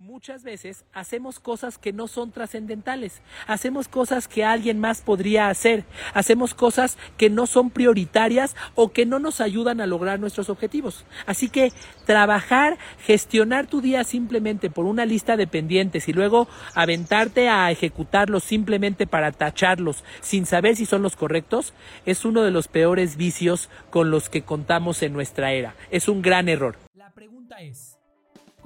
Muchas veces hacemos cosas que no son trascendentales, hacemos cosas que alguien más podría hacer, hacemos cosas que no son prioritarias o que no nos ayudan a lograr nuestros objetivos. Así que trabajar, gestionar tu día simplemente por una lista de pendientes y luego aventarte a ejecutarlos simplemente para tacharlos sin saber si son los correctos, es uno de los peores vicios con los que contamos en nuestra era. Es un gran error. La pregunta es...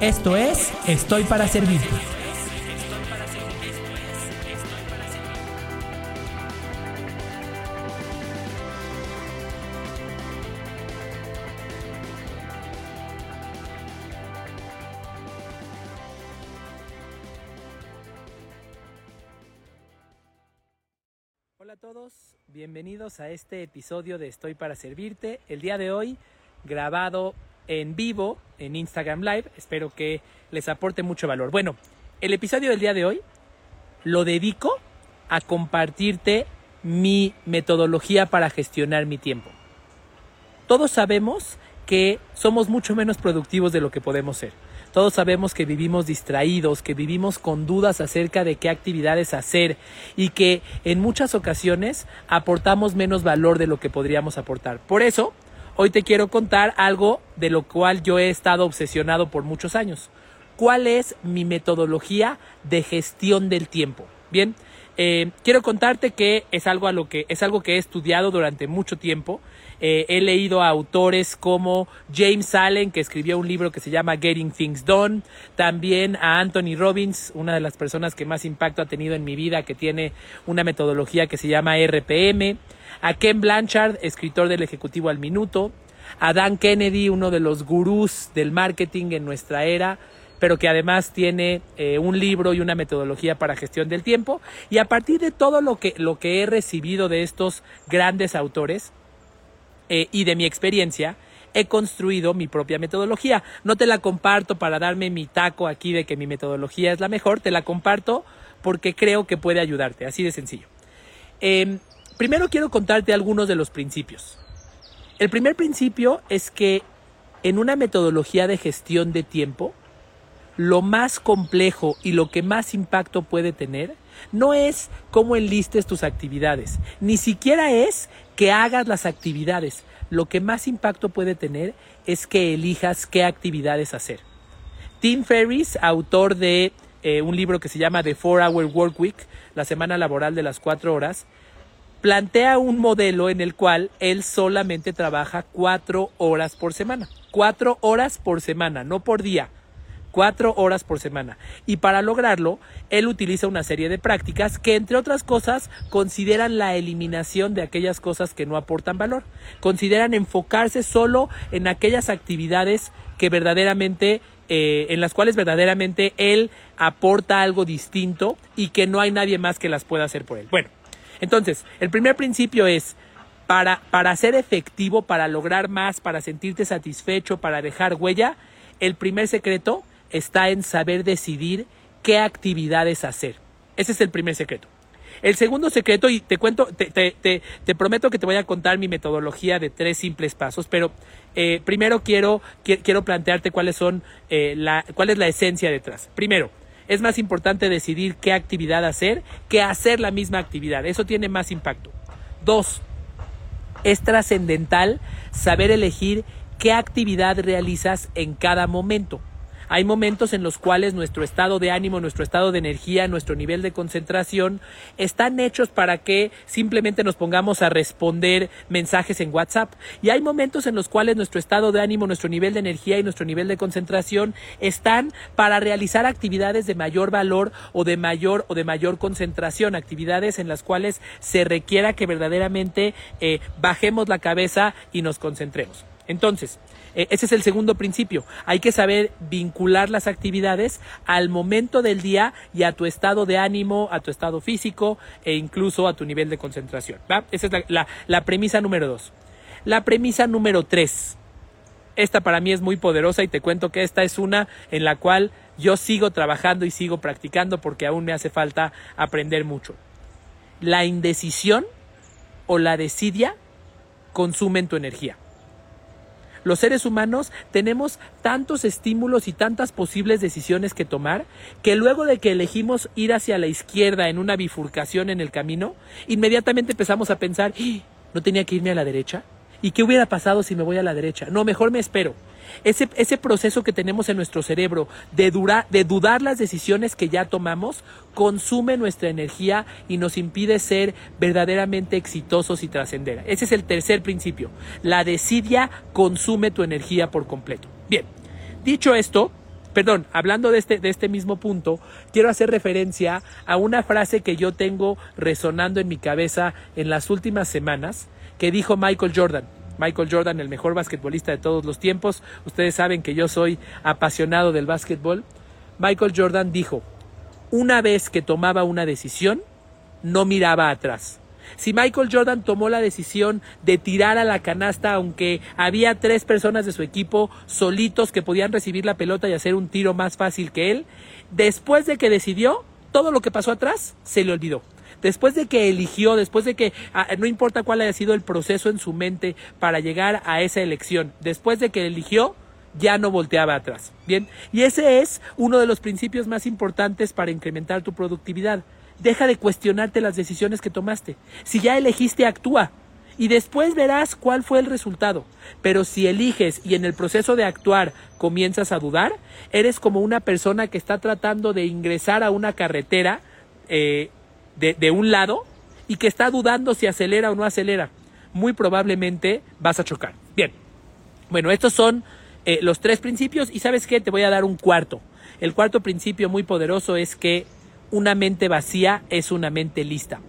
Esto es Estoy para Servirte. Hola a todos, bienvenidos a este episodio de Estoy para Servirte. El día de hoy, grabado en vivo en Instagram Live. Espero que les aporte mucho valor. Bueno, el episodio del día de hoy lo dedico a compartirte mi metodología para gestionar mi tiempo. Todos sabemos que somos mucho menos productivos de lo que podemos ser. Todos sabemos que vivimos distraídos, que vivimos con dudas acerca de qué actividades hacer y que en muchas ocasiones aportamos menos valor de lo que podríamos aportar. Por eso, Hoy te quiero contar algo de lo cual yo he estado obsesionado por muchos años. ¿Cuál es mi metodología de gestión del tiempo? Bien, eh, quiero contarte que es algo a lo que es algo que he estudiado durante mucho tiempo. Eh, he leído a autores como James Allen, que escribió un libro que se llama Getting Things Done. También a Anthony Robbins, una de las personas que más impacto ha tenido en mi vida, que tiene una metodología que se llama RPM a Ken Blanchard, escritor del Ejecutivo al Minuto, a Dan Kennedy, uno de los gurús del marketing en nuestra era, pero que además tiene eh, un libro y una metodología para gestión del tiempo. Y a partir de todo lo que, lo que he recibido de estos grandes autores eh, y de mi experiencia, he construido mi propia metodología. No te la comparto para darme mi taco aquí de que mi metodología es la mejor, te la comparto porque creo que puede ayudarte, así de sencillo. Em, Primero quiero contarte algunos de los principios. El primer principio es que en una metodología de gestión de tiempo, lo más complejo y lo que más impacto puede tener no es cómo enlistes tus actividades, ni siquiera es que hagas las actividades. Lo que más impacto puede tener es que elijas qué actividades hacer. Tim Ferriss, autor de eh, un libro que se llama The Four Hour Work Week, la semana laboral de las cuatro horas, plantea un modelo en el cual él solamente trabaja cuatro horas por semana. Cuatro horas por semana, no por día. Cuatro horas por semana. Y para lograrlo, él utiliza una serie de prácticas que, entre otras cosas, consideran la eliminación de aquellas cosas que no aportan valor. Consideran enfocarse solo en aquellas actividades que verdaderamente eh, en las cuales verdaderamente él aporta algo distinto y que no hay nadie más que las pueda hacer por él. Bueno, entonces, el primer principio es, para, para ser efectivo, para lograr más, para sentirte satisfecho, para dejar huella, el primer secreto está en saber decidir qué actividades hacer. Ese es el primer secreto. El segundo secreto, y te cuento, te, te, te, prometo que te voy a contar mi metodología de tres simples pasos, pero eh, primero quiero, quiero plantearte cuáles son, eh, la, cuál es la esencia detrás. Primero, es más importante decidir qué actividad hacer que hacer la misma actividad. Eso tiene más impacto. Dos, es trascendental saber elegir qué actividad realizas en cada momento. Hay momentos en los cuales nuestro estado de ánimo, nuestro estado de energía, nuestro nivel de concentración están hechos para que simplemente nos pongamos a responder mensajes en WhatsApp. Y hay momentos en los cuales nuestro estado de ánimo, nuestro nivel de energía y nuestro nivel de concentración están para realizar actividades de mayor valor o de mayor o de mayor concentración, actividades en las cuales se requiera que verdaderamente eh, bajemos la cabeza y nos concentremos. Entonces, ese es el segundo principio. Hay que saber vincular las actividades al momento del día y a tu estado de ánimo, a tu estado físico e incluso a tu nivel de concentración. Esa es la, premisa número dos. La premisa número tres. Esta para mí es muy poderosa y te cuento que esta es una en la cual yo sigo trabajando y sigo practicando porque aún me hace falta aprender mucho. La indecisión o la desidia consumen tu energía. Los seres humanos tenemos tantos estímulos y tantas posibles decisiones que tomar que luego de que elegimos ir hacia la izquierda en una bifurcación en el camino, inmediatamente empezamos a pensar, ¡Ah! ¿no tenía que irme a la derecha? ¿Y qué hubiera pasado si me voy a la derecha? No, mejor me espero. Ese, proceso que tenemos en nuestro cerebro de, de dudar las decisiones que ya tomamos consume nuestra energía y nos impide ser verdaderamente exitosos y trascender. Ese es el tercer principio. La desidia consume tu energía por completo. Bien, dicho esto, perdón, hablando de este, de este mismo punto, quiero hacer referencia a una frase que yo tengo resonando en mi cabeza en las últimas semanas que dijo Michael Jordan. Michael Jordan, el mejor basquetbolista de todos los tiempos. Ustedes saben que yo soy apasionado del básquetbol. Michael Jordan dijo, una vez que tomaba una decisión, no miraba atrás. Si Michael Jordan tomó la decisión de tirar a la canasta, aunque había tres personas de su equipo solitos que podían recibir la pelota y hacer un tiro más fácil que él, después de que decidió, todo lo que pasó atrás se le olvidó después de que eligió, después de que ah, no importa cuál haya sido el proceso en su mente para llegar a esa elección, después de que eligió, ya no volteaba atrás. Bien, y ese es uno de los principios más importantes para incrementar tu productividad. Deja de cuestionarte las decisiones que tomaste. Si ya elegiste, actúa. Y después verás cuál fue el resultado. Pero si eliges y en el proceso de actuar comienzas a dudar, eres como una persona que está tratando de ingresar a una carretera eh, de, un lado y que está dudando si acelera o no acelera, muy probablemente vas a chocar. Bien, bueno, estos son eh, los tres principios y sabes qué, te voy a dar un cuarto. El cuarto principio muy poderoso es que una mente vacía es una mente lista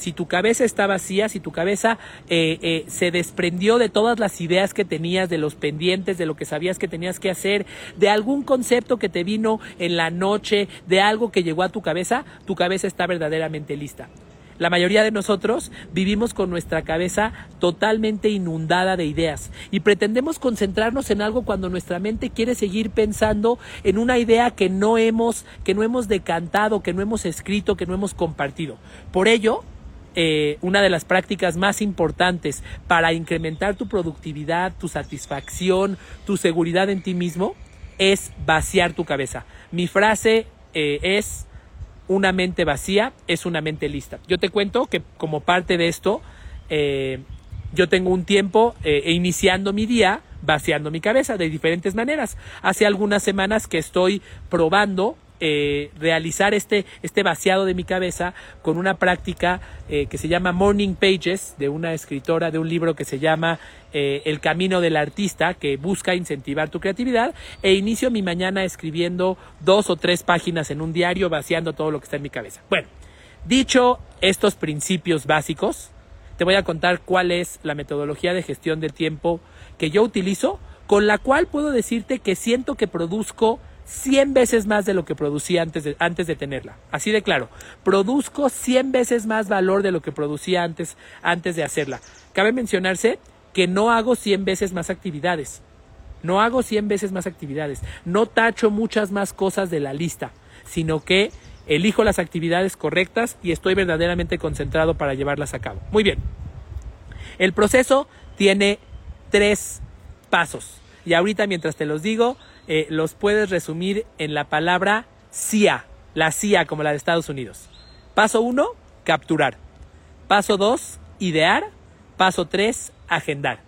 si tu cabeza está vacía, si tu cabeza eh, eh, se desprendió de todas las ideas que tenías, de los pendientes, de lo que sabías que tenías que hacer, de algún concepto que te vino en la noche, de algo que llegó a tu cabeza, tu cabeza está verdaderamente lista. La mayoría de nosotros vivimos con nuestra cabeza totalmente inundada de ideas y pretendemos concentrarnos en algo cuando nuestra mente quiere seguir pensando en una idea que no hemos que no hemos decantado, que no hemos escrito, que no hemos compartido. Por ello, eh, una de las prácticas más importantes para incrementar tu productividad, tu satisfacción, tu seguridad en ti mismo, es vaciar tu cabeza. Mi frase eh, es, una mente vacía es una mente lista. Yo te cuento que como parte de esto, eh, yo tengo un tiempo iniciando mi día vaciando mi cabeza de diferentes maneras. Hace algunas semanas que estoy probando eh, realizar este, este vaciado de mi cabeza con una práctica eh, que se llama Morning Pages de una escritora de un libro que se llama eh, El Camino del Artista que busca incentivar tu creatividad e inicio mi mañana escribiendo dos o tres páginas en un diario vaciando todo lo que está en mi cabeza. Bueno, dicho estos principios básicos, te voy a contar cuál es la metodología de gestión de tiempo que yo utilizo con la cual puedo decirte que siento que produzco 100 veces más de lo que producía antes de, antes de tenerla. Así de claro, produzco 100 veces más valor de lo que producía antes, antes de hacerla. Cabe mencionarse que no hago 100 veces más actividades. No hago 100 veces más actividades. No tacho muchas más cosas de la lista, sino que elijo las actividades correctas y estoy verdaderamente concentrado para llevarlas a cabo. Muy bien. El proceso tiene tres pasos. Y ahorita mientras te los digo, eh, los puedes resumir en la palabra CIA, la CIA como la de Estados Unidos. Paso 1, capturar. Paso 2, idear. Paso 3, agendar.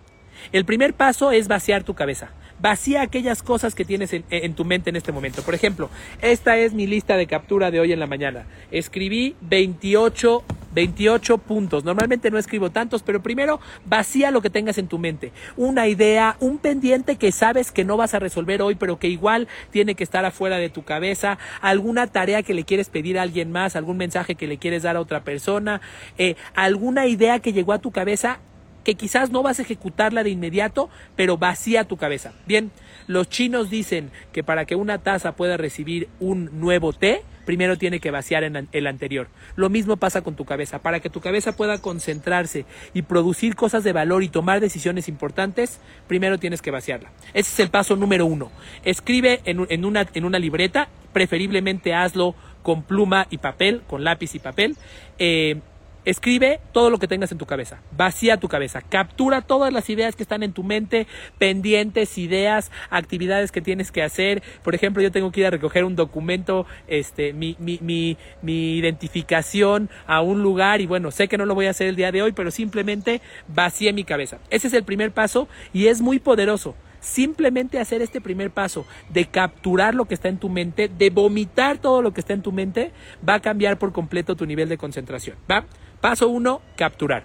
El primer paso es vaciar tu cabeza vacía aquellas cosas que tienes en, tu mente en este momento. Por ejemplo, esta es mi lista de captura de hoy en la mañana. Escribí 28, 28 puntos. Normalmente no escribo tantos, pero primero vacía lo que tengas en tu mente. Una idea, un pendiente que sabes que no vas a resolver hoy, pero que igual tiene que estar afuera de tu cabeza. Alguna tarea que le quieres pedir a alguien más, algún mensaje que le quieres dar a otra persona, eh, alguna idea que llegó a tu cabeza que quizás no vas a ejecutarla de inmediato, pero vacía tu cabeza. Bien, los chinos dicen que para que una taza pueda recibir un nuevo té, primero tiene que vaciar en el anterior. Lo mismo pasa con tu cabeza. Para que tu cabeza pueda concentrarse y producir cosas de valor y tomar decisiones importantes, primero tienes que vaciarla. Ese es el paso número uno. Escribe en, una, en una libreta, preferiblemente hazlo con pluma y papel, con lápiz y papel. Eh, Escribe todo lo que tengas en tu cabeza, vacía tu cabeza, captura todas las ideas que están en tu mente, pendientes, ideas, actividades que tienes que hacer. Por ejemplo, yo tengo que ir a recoger un documento, este, mi, mi, mi, mi identificación a un lugar y bueno, sé que no lo voy a hacer el día de hoy, pero simplemente vacía mi cabeza. Ese es el primer paso y es muy poderoso simplemente hacer este primer paso de capturar lo que está en tu mente, de vomitar todo lo que está en tu mente, va a cambiar por completo tu nivel de concentración. ¿Va? Paso uno, capturar.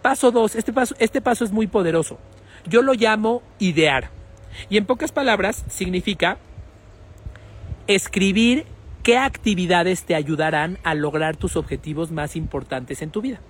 Paso dos, este paso, este paso es muy poderoso. Yo lo llamo idear. Y en pocas palabras significa escribir qué actividades te ayudarán a lograr tus objetivos más importantes en tu vida.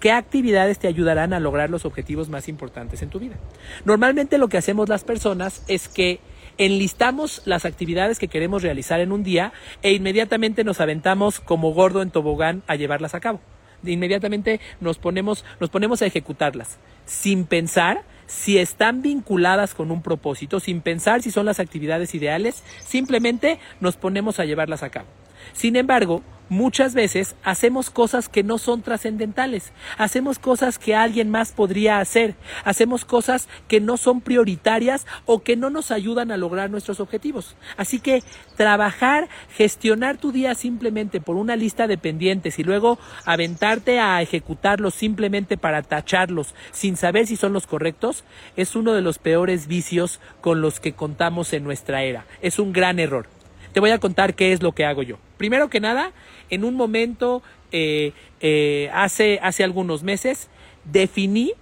¿Qué actividades te ayudarán a lograr los objetivos más importantes en tu vida? Normalmente lo que hacemos las personas es que enlistamos las actividades que queremos realizar en un día e inmediatamente nos aventamos como gordo en tobogán a llevarlas a cabo inmediatamente nos ponemos, nos ponemos a ejecutarlas, sin pensar si están vinculadas con un propósito, sin pensar si son las actividades ideales, simplemente nos ponemos a llevarlas a cabo. Sin embargo, muchas veces hacemos cosas que no son trascendentales, hacemos cosas que alguien más podría hacer, hacemos cosas que no son prioritarias o que no nos ayudan a lograr nuestros objetivos. Así que trabajar, gestionar tu día simplemente por una lista de pendientes y luego aventarte a ejecutarlos simplemente para tacharlos sin saber si son los correctos, es uno de los peores vicios con los que contamos en nuestra era. Es un gran error. Te voy a contar qué es lo que hago yo. Primero que nada, en un momento, eh, eh, hace, hace algunos meses, definí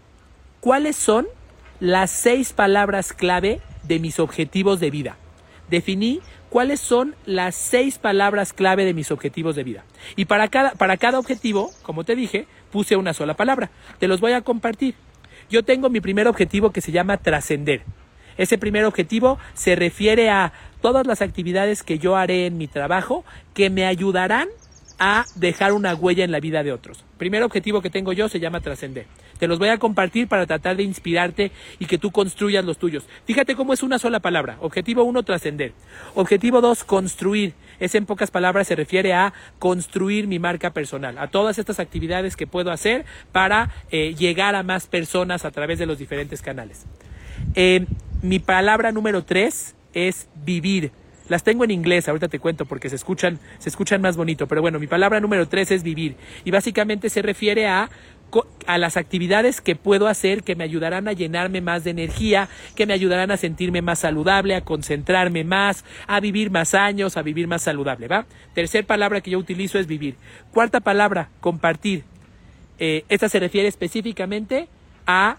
cuáles son las seis palabras clave de mis objetivos de vida. Definí cuáles son las seis palabras clave de mis objetivos de vida. Y para cada, para cada objetivo, como te dije, puse una sola palabra. Te los voy a compartir. Yo tengo mi primer objetivo que se llama trascender. Ese primer objetivo se refiere a todas las actividades que yo haré en mi trabajo que me ayudarán a dejar una huella en la vida de otros. Primer objetivo que tengo yo se llama trascender. Te los voy a compartir para tratar de inspirarte y que tú construyas los tuyos. Fíjate cómo es una sola palabra. Objetivo uno, trascender. Objetivo dos, construir. Es en pocas palabras se refiere a construir mi marca personal, a todas estas actividades que puedo hacer para eh, llegar a más personas a través de los diferentes canales. Eh, mi palabra número tres es vivir. Las tengo en inglés, ahorita te cuento porque se escuchan, se escuchan más bonito. Pero bueno, mi palabra número tres es vivir. Y básicamente se refiere a, a las actividades que puedo hacer que me ayudarán a llenarme más de energía, que me ayudarán a sentirme más saludable, a concentrarme más, a vivir más años, a vivir más saludable, ¿va? Tercer palabra que yo utilizo es vivir. Cuarta palabra, compartir. Eh, esta se refiere específicamente a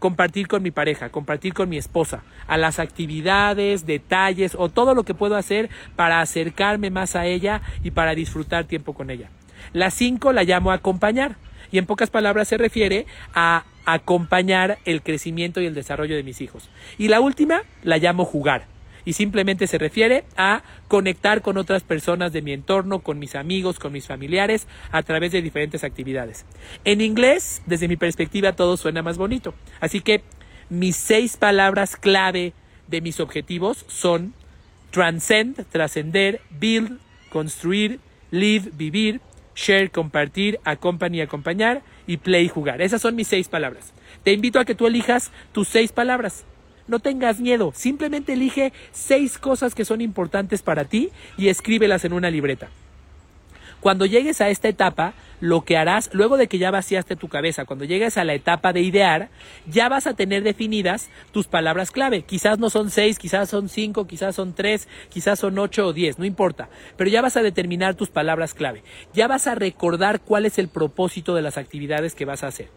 compartir con mi pareja, compartir con mi esposa, a las actividades, detalles o todo lo que puedo hacer para acercarme más a ella y para disfrutar tiempo con ella. La cinco la llamo acompañar y en pocas palabras se refiere a acompañar el crecimiento y el desarrollo de mis hijos. Y la última la llamo jugar y simplemente se refiere a conectar con otras personas de mi entorno, con mis amigos, con mis familiares, a través de diferentes actividades. En inglés, desde mi perspectiva, todo suena más bonito. Así que mis seis palabras clave de mis objetivos son transcend, trascender, build, construir, live, vivir, share, compartir, accompany, acompañar y play, jugar. Esas son mis seis palabras. Te invito a que tú elijas tus seis palabras. No tengas miedo, simplemente elige seis cosas que son importantes para ti y escríbelas en una libreta. Cuando llegues a esta etapa, lo que harás, luego de que ya vaciaste tu cabeza, cuando llegues a la etapa de idear, ya vas a tener definidas tus palabras clave. Quizás no son seis, quizás son cinco, quizás son tres, quizás son ocho o diez, no importa. Pero ya vas a determinar tus palabras clave. Ya vas a recordar cuál es el propósito de las actividades que vas a hacer.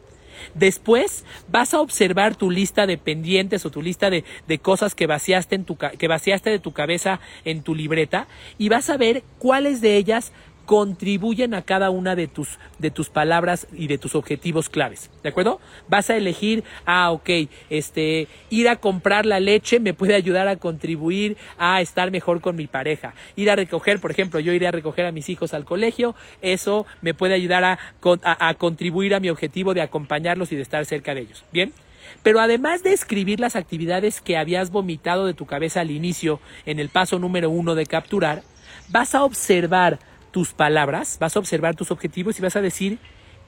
Después vas a observar tu lista de pendientes o tu lista de, cosas que vaciaste, en tu, que vaciaste de tu cabeza en tu libreta y vas a ver cuáles de ellas contribuyen a cada una de tus, de tus palabras y de tus objetivos claves. ¿De acuerdo? Vas a elegir, ah, ok, este, ir a comprar la leche me puede ayudar a contribuir a estar mejor con mi pareja. Ir a recoger, por ejemplo, yo iré a recoger a mis hijos al colegio, eso me puede ayudar a, a contribuir a mi objetivo de acompañarlos y de estar cerca de ellos. ¿Bien? Pero además de escribir las actividades que habías vomitado de tu cabeza al inicio en el paso número uno de capturar, vas a observar tus palabras, vas a observar tus objetivos y vas a decir,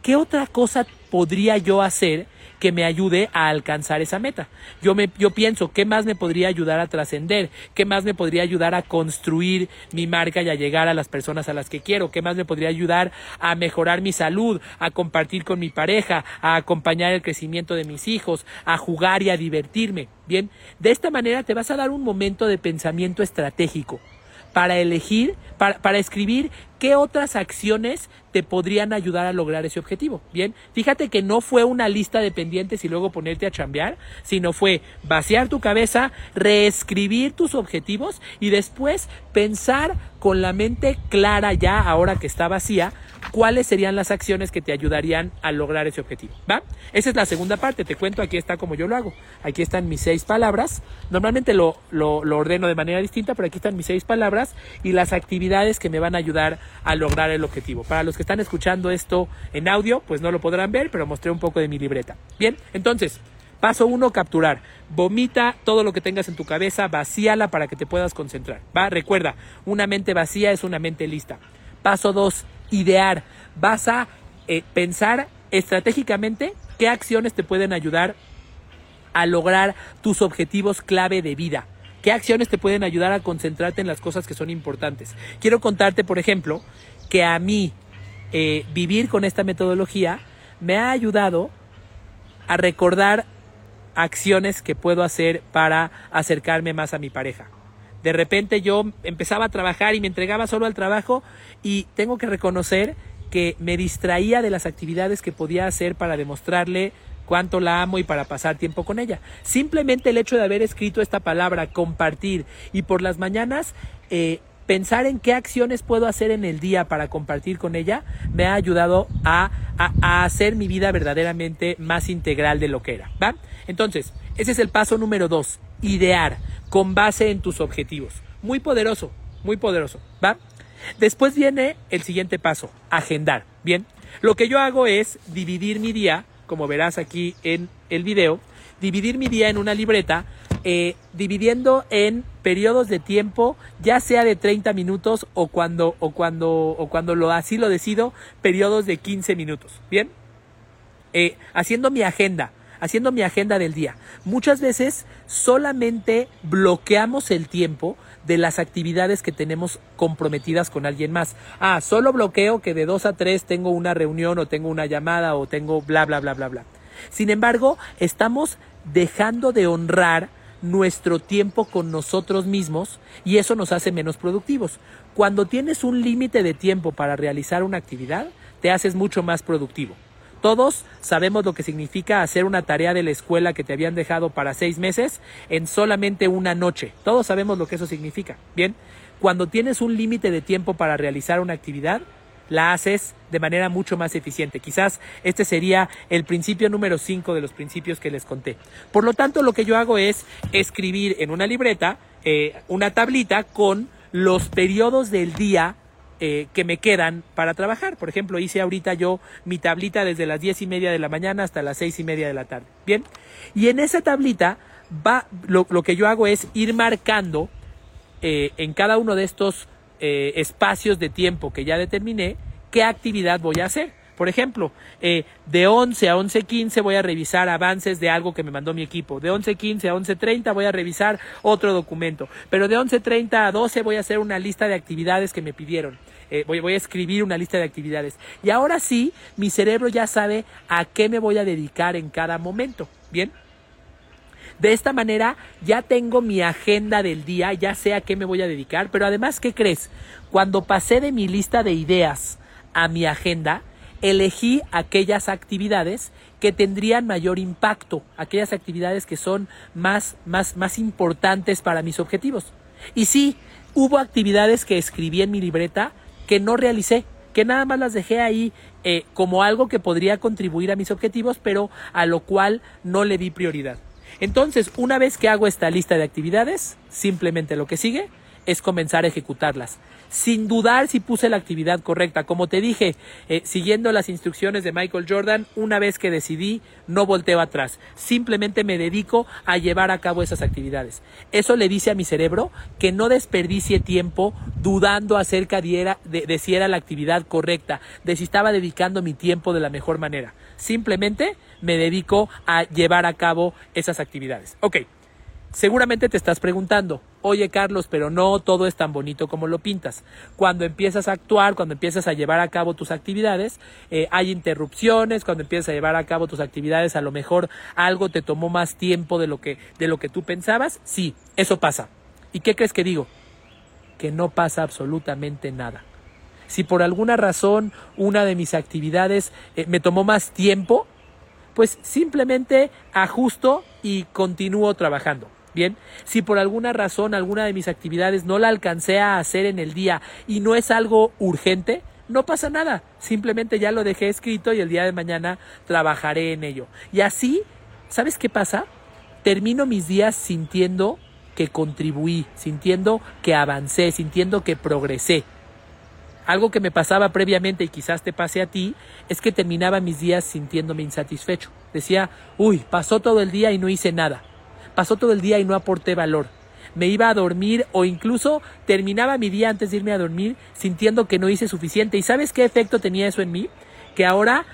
¿qué otra cosa podría yo hacer que me ayude a alcanzar esa meta? Yo, me, yo pienso, ¿qué más me podría ayudar a trascender? ¿Qué más me podría ayudar a construir mi marca y a llegar a las personas a las que quiero? ¿Qué más me podría ayudar a mejorar mi salud, a compartir con mi pareja, a acompañar el crecimiento de mis hijos, a jugar y a divertirme? Bien, de esta manera te vas a dar un momento de pensamiento estratégico para elegir, para, para escribir qué otras acciones te podrían ayudar a lograr ese objetivo. Bien, fíjate que no fue una lista de pendientes y luego ponerte a chambear, sino fue vaciar tu cabeza, reescribir tus objetivos y después pensar con la mente clara ya, ahora que está vacía, cuáles serían las acciones que te ayudarían a lograr ese objetivo. ¿Va? Esa es la segunda parte, te cuento, aquí está como yo lo hago. Aquí están mis seis palabras. Normalmente lo, lo, lo ordeno de manera distinta, pero aquí están mis seis palabras y las actividades que me van a ayudar a lograr el objetivo. Para los que están escuchando esto en audio, pues no lo podrán ver, pero mostré un poco de mi libreta. Bien, entonces, paso uno, capturar. Vomita todo lo que tengas en tu cabeza, vacíala para que te puedas concentrar. Va, recuerda, una mente vacía es una mente lista. Paso dos, idear. Vas a eh, pensar estratégicamente qué acciones te pueden ayudar a lograr tus objetivos clave de vida. ¿Qué acciones te pueden ayudar a concentrarte en las cosas que son importantes? Quiero contarte, por ejemplo, que a mí eh, vivir con esta metodología me ha ayudado a recordar acciones que puedo hacer para acercarme más a mi pareja. De repente yo empezaba a trabajar y me entregaba solo al trabajo y tengo que reconocer que me distraía de las actividades que podía hacer para demostrarle cuánto la amo y para pasar tiempo con ella. Simplemente el hecho de haber escrito esta palabra, compartir, y por las mañanas eh, pensar en qué acciones puedo hacer en el día para compartir con ella, me ha ayudado a, a, hacer mi vida verdaderamente más integral de lo que era. ¿Va? Entonces, ese es el paso número dos, idear con base en tus objetivos. Muy poderoso, muy poderoso. ¿Va? Después viene el siguiente paso, agendar. Bien, lo que yo hago es dividir mi día como verás aquí en el video, dividir mi día en una libreta, eh, dividiendo en periodos de tiempo, ya sea de 30 minutos o cuando, o cuando, o cuando lo, así lo decido, periodos de 15 minutos. Bien, eh, haciendo mi agenda haciendo mi agenda del día. Muchas veces solamente bloqueamos el tiempo de las actividades que tenemos comprometidas con alguien más. Ah, solo bloqueo que de 2 a 3 tengo una reunión o tengo una llamada o tengo bla, bla, bla, bla, bla. Sin embargo, estamos dejando de honrar nuestro tiempo con nosotros mismos y eso nos hace menos productivos. Cuando tienes un límite de tiempo para realizar una actividad, te haces mucho más productivo. Todos sabemos lo que significa hacer una tarea de la escuela que te habían dejado para seis meses en solamente una noche. Todos sabemos lo que eso significa. Bien, cuando tienes un límite de tiempo para realizar una actividad, la haces de manera mucho más eficiente. Quizás este sería el principio número 5 de los principios que les conté. Por lo tanto, lo que yo hago es escribir en una libreta eh, una tablita con los periodos del día eh, que me quedan para trabajar. Por ejemplo, hice ahorita yo mi tablita desde las diez y media de la mañana hasta las seis y media de la tarde. Bien, y en esa tablita va, lo, que yo hago es ir marcando eh, en cada uno de estos eh, espacios de tiempo que ya determiné qué actividad voy a hacer. Por ejemplo, de 11 a 11.15 voy a revisar avances de algo que me mandó mi equipo. De 11.15 a 11.30 voy a revisar otro documento. Pero de 11.30 a 12 voy a hacer una lista de actividades que me pidieron. Eh, voy a escribir una lista de actividades. Y ahora sí, mi cerebro ya sabe a qué me voy a dedicar en cada momento. ¿Bien? De esta manera ya tengo mi agenda del día, ya sé a qué me voy a dedicar, pero además, ¿qué crees? Cuando pasé de mi lista de ideas a mi agenda, elegí aquellas actividades que tendrían mayor impacto, aquellas actividades que son más, más, más importantes para mis objetivos. Y sí, hubo actividades que escribí en mi libreta que no realicé, que nada más las dejé ahí eh, como algo que podría contribuir a mis objetivos, pero a lo cual no le di prioridad. Entonces, una vez que hago esta lista de actividades, simplemente lo que sigue es comenzar a ejecutarlas sin dudar si puse la actividad correcta. Como te dije, eh, siguiendo las instrucciones de Michael Jordan, una vez que decidí, no volteo atrás. Simplemente me dedico a llevar a cabo esas actividades. Eso le dice a mi cerebro que no desperdicie tiempo dudando acerca de, de si era la actividad correcta, de si estaba dedicando mi tiempo de la mejor manera. Simplemente me dedico a llevar a cabo esas actividades. Ok. Seguramente te estás preguntando, oye Carlos, pero no todo es tan bonito como lo pintas. Cuando empiezas a actuar, cuando empiezas a llevar a cabo tus actividades, eh, hay interrupciones, cuando empiezas a llevar a cabo tus actividades, a lo mejor algo te tomó más tiempo de lo que, de lo que tú pensabas. Sí, eso pasa. ¿Y qué crees que digo? Que no pasa absolutamente nada. Si por alguna razón una de mis actividades eh, me tomó más tiempo, pues simplemente ajusto y continúo trabajando. Bien, si por alguna razón alguna de mis actividades no la alcancé a hacer en el día y no es algo urgente, no pasa nada. Simplemente ya lo dejé escrito y el día de mañana trabajaré en ello. Y así, ¿sabes qué pasa? Termino mis días sintiendo que contribuí, sintiendo que avancé, sintiendo que progresé. Algo que me pasaba previamente y quizás te pase a ti es que terminaba mis días sintiéndome insatisfecho. Decía, uy, pasó todo el día y no hice nada pasó todo el día y no aporté valor. Me iba a dormir o incluso terminaba mi día antes de irme a dormir sintiendo que no hice suficiente. ¿Y sabes qué efecto tenía eso en mí? Que ahora,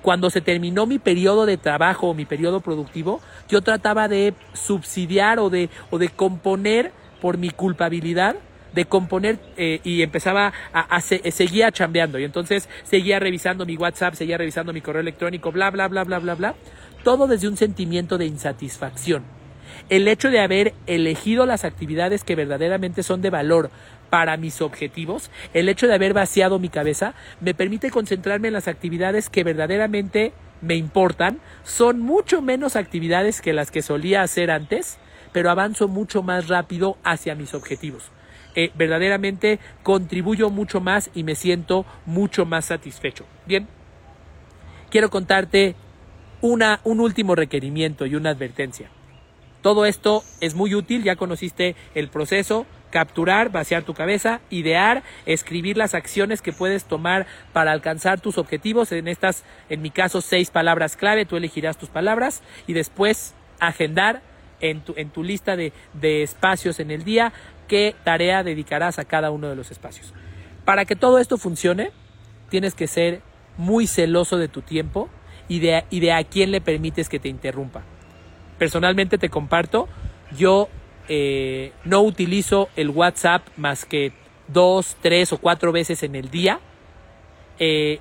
cuando se terminó mi periodo de trabajo o mi periodo productivo, yo trataba de subsidiar o de, o de componer por mi culpabilidad de componer eh, y empezaba a, a, seguía chambeando y entonces seguía revisando mi WhatsApp, seguía revisando mi correo electrónico, bla, bla, bla, bla, bla, bla, todo desde un sentimiento de insatisfacción el hecho de haber elegido las actividades que verdaderamente son de valor para mis objetivos, el hecho de haber vaciado mi cabeza, me permite concentrarme en las actividades que verdaderamente me importan, son mucho menos actividades que las que solía hacer antes, pero avanzo mucho más rápido hacia mis objetivos. Eh, verdaderamente contribuyo mucho más y me siento mucho más satisfecho. Bien, quiero contarte una, un último requerimiento y una advertencia. Todo esto es muy útil, ya conociste el proceso, capturar, vaciar tu cabeza, idear, escribir las acciones que puedes tomar para alcanzar tus objetivos. En estas, en mi caso, seis palabras clave, tú elegirás tus palabras y después agendar en tu, en tu lista de, de espacios en el día qué tarea dedicarás a cada uno de los espacios. Para que todo esto funcione, tienes que ser muy celoso de tu tiempo y de, y de a quién le permites que te interrumpa personalmente te comparto, yo eh, no utilizo el WhatsApp más que dos, tres o cuatro veces en el día. Eh,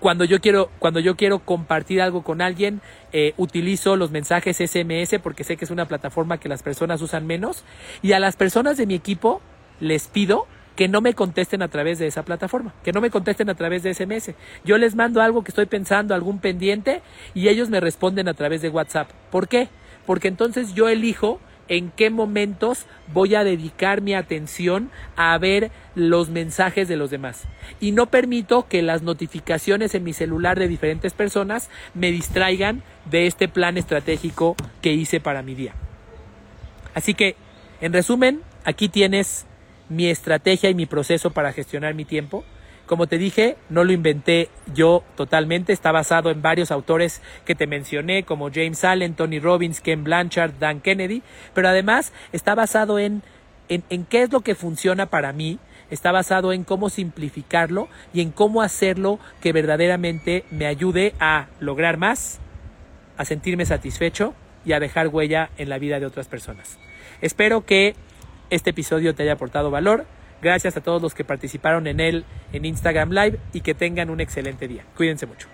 cuando yo quiero, cuando yo quiero compartir algo con alguien, eh, utilizo los mensajes SMS porque sé que es una plataforma que las personas usan menos. Y a las personas de mi equipo les pido que no me contesten a través de esa plataforma, que no me contesten a través de SMS. Yo les mando algo que estoy pensando, algún pendiente, y ellos me responden a través de WhatsApp. ¿Por qué? Porque entonces yo elijo en qué momentos voy a dedicar mi atención a ver los mensajes de los demás. Y no permito que las notificaciones en mi celular de diferentes personas me distraigan de este plan estratégico que hice para mi día. Así que, en resumen, aquí tienes mi estrategia y mi proceso para gestionar mi tiempo. Como te dije, no lo inventé yo totalmente, está basado en varios autores que te mencioné, como James Allen, Tony Robbins, Ken Blanchard, Dan Kennedy, pero además está basado en, en, qué es lo que funciona para mí, está basado en cómo simplificarlo y en cómo hacerlo que verdaderamente me ayude a lograr más, a sentirme satisfecho y a dejar huella en la vida de otras personas. Espero que este episodio te haya aportado valor. Gracias a todos los que participaron en él en Instagram Live y que tengan un excelente día. Cuídense mucho.